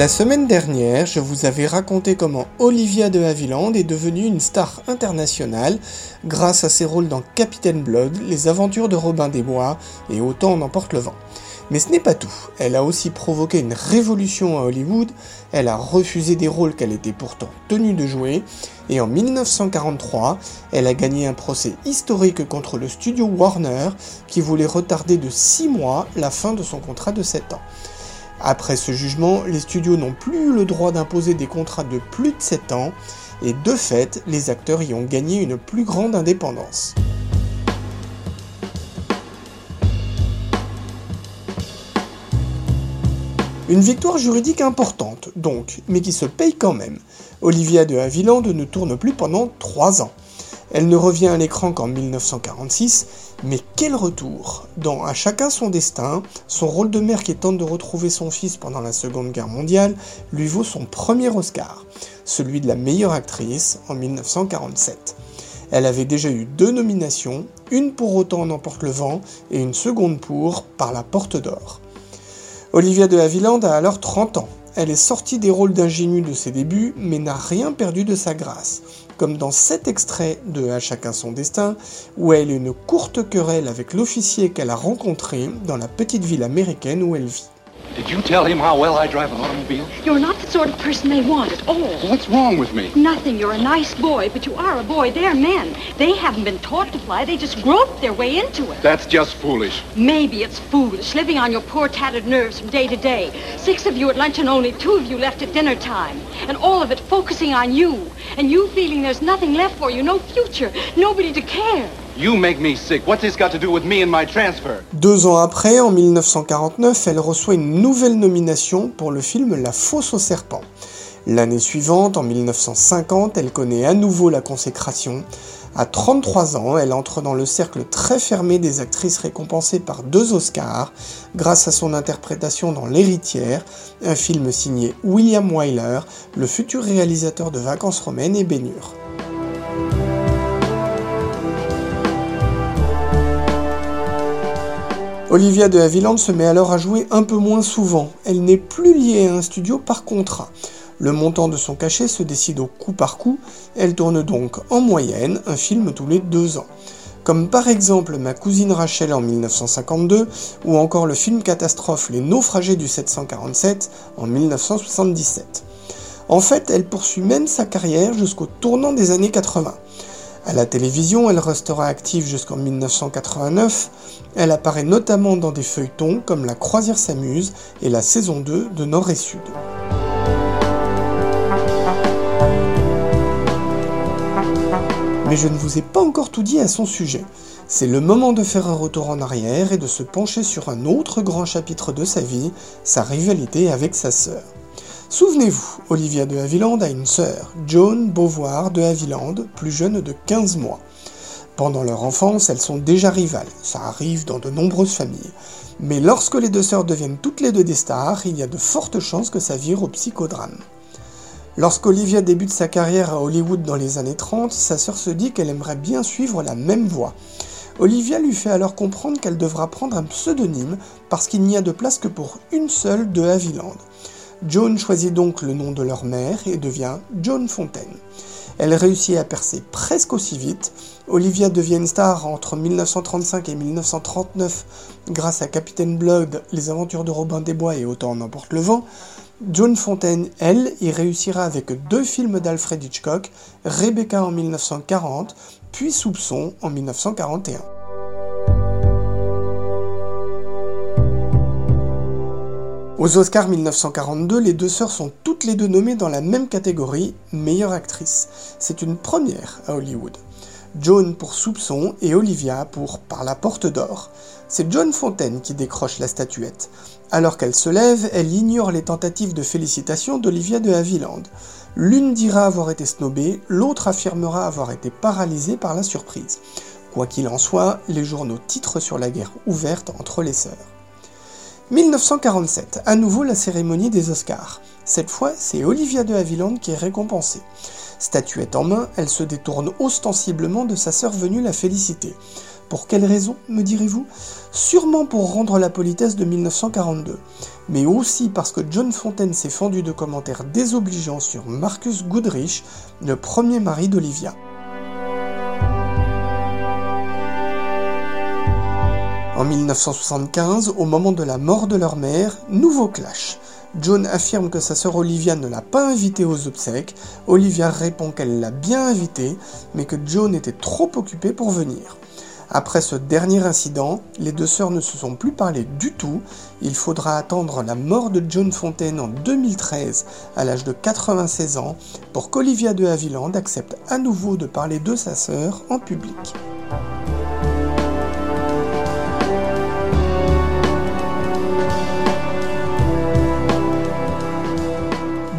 La semaine dernière, je vous avais raconté comment Olivia de Havilland est devenue une star internationale grâce à ses rôles dans Captain Blood, Les Aventures de Robin des Bois et Autant en emporte le vent. Mais ce n'est pas tout. Elle a aussi provoqué une révolution à Hollywood, elle a refusé des rôles qu'elle était pourtant tenue de jouer, et en 1943, elle a gagné un procès historique contre le studio Warner qui voulait retarder de 6 mois la fin de son contrat de 7 ans. Après ce jugement, les studios n'ont plus le droit d'imposer des contrats de plus de 7 ans, et de fait, les acteurs y ont gagné une plus grande indépendance. Une victoire juridique importante, donc, mais qui se paye quand même. Olivia de Havilland ne tourne plus pendant 3 ans. Elle ne revient à l'écran qu'en 1946, mais quel retour Dans À chacun son destin, son rôle de mère qui tente de retrouver son fils pendant la Seconde Guerre mondiale lui vaut son premier Oscar, celui de la meilleure actrice en 1947. Elle avait déjà eu deux nominations, une pour Autant en emporte le vent et une seconde pour Par la porte d'or. Olivia de Havilland a alors 30 ans. Elle est sortie des rôles d'ingénue de ses débuts, mais n'a rien perdu de sa grâce comme dans cet extrait de À chacun son destin, où elle a une courte querelle avec l'officier qu'elle a rencontré dans la petite ville américaine où elle vit. Did you tell him how well I drive an automobile? You're not the sort of person they want at all. What's wrong with me? Nothing. You're a nice boy, but you are a boy. They're men. They haven't been taught to fly. They just groped their way into it. That's just foolish. Maybe it's foolish, living on your poor tattered nerves from day to day. Six of you at lunch and only two of you left at dinner time. And all of it focusing on you. And you feeling there's nothing left for you, no future, nobody to care. You make me sick. What's this got to do with me and my transfer? Deux ans après, en 1949, elle reçoit une nouvelle nomination pour le film La Fosse au serpent. L'année suivante, en 1950, elle connaît à nouveau la consécration. À 33 ans, elle entre dans le cercle très fermé des actrices récompensées par deux Oscars grâce à son interprétation dans L'héritière, un film signé William Wyler, le futur réalisateur de Vacances romaines et Bénure. Olivia de Havilland se met alors à jouer un peu moins souvent. Elle n'est plus liée à un studio par contrat. Le montant de son cachet se décide au coup par coup. Elle tourne donc en moyenne un film tous les deux ans. Comme par exemple Ma cousine Rachel en 1952 ou encore le film catastrophe Les naufragés du 747 en 1977. En fait, elle poursuit même sa carrière jusqu'au tournant des années 80. À la télévision, elle restera active jusqu'en 1989. Elle apparaît notamment dans des feuilletons comme La croisière s'amuse et la saison 2 de Nord et Sud. Mais je ne vous ai pas encore tout dit à son sujet. C'est le moment de faire un retour en arrière et de se pencher sur un autre grand chapitre de sa vie, sa rivalité avec sa sœur. Souvenez-vous, Olivia de Havilland a une sœur, Joan Beauvoir de Havilland, plus jeune de 15 mois. Pendant leur enfance, elles sont déjà rivales, ça arrive dans de nombreuses familles. Mais lorsque les deux sœurs deviennent toutes les deux des stars, il y a de fortes chances que ça vire au psychodrame. Lorsqu'Olivia débute sa carrière à Hollywood dans les années 30, sa sœur se dit qu'elle aimerait bien suivre la même voie. Olivia lui fait alors comprendre qu'elle devra prendre un pseudonyme parce qu'il n'y a de place que pour une seule de Havilland. Joan choisit donc le nom de leur mère et devient Joan Fontaine. Elle réussit à percer presque aussi vite. Olivia devient une star entre 1935 et 1939 grâce à Captain Blood, Les aventures de Robin des Bois et Autant en emporte le vent. Joan Fontaine, elle, y réussira avec deux films d'Alfred Hitchcock, Rebecca en 1940, puis Soupçon en 1941. Aux Oscars 1942, les deux sœurs sont toutes les deux nommées dans la même catégorie, meilleure actrice. C'est une première à Hollywood. Joan pour soupçon et Olivia pour par la porte d'or. C'est John Fontaine qui décroche la statuette. Alors qu'elle se lève, elle ignore les tentatives de félicitations d'Olivia de Havilland. L'une dira avoir été snobée, l'autre affirmera avoir été paralysée par la surprise. Quoi qu'il en soit, les journaux titrent sur la guerre ouverte entre les sœurs. 1947, à nouveau la cérémonie des Oscars. Cette fois, c'est Olivia de Havilland qui est récompensée. Statuette en main, elle se détourne ostensiblement de sa sœur venue la féliciter. Pour quelle raison, me direz-vous? Sûrement pour rendre la politesse de 1942, mais aussi parce que John Fontaine s'est fendu de commentaires désobligeants sur Marcus Goodrich, le premier mari d'Olivia. En 1975, au moment de la mort de leur mère, nouveau clash. John affirme que sa sœur Olivia ne l'a pas invitée aux obsèques. Olivia répond qu'elle l'a bien invitée, mais que John était trop occupé pour venir. Après ce dernier incident, les deux sœurs ne se sont plus parlé du tout. Il faudra attendre la mort de John Fontaine en 2013, à l'âge de 96 ans, pour qu'Olivia de Havilland accepte à nouveau de parler de sa sœur en public.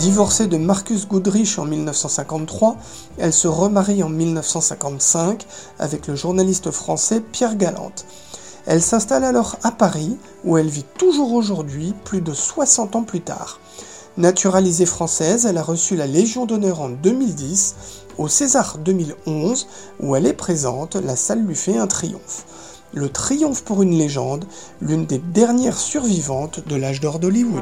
Divorcée de Marcus Goodrich en 1953, elle se remarie en 1955 avec le journaliste français Pierre Galante. Elle s'installe alors à Paris, où elle vit toujours aujourd'hui, plus de 60 ans plus tard. Naturalisée française, elle a reçu la Légion d'honneur en 2010. Au César 2011, où elle est présente, la salle lui fait un triomphe. Le triomphe pour une légende, l'une des dernières survivantes de l'âge d'or d'Hollywood.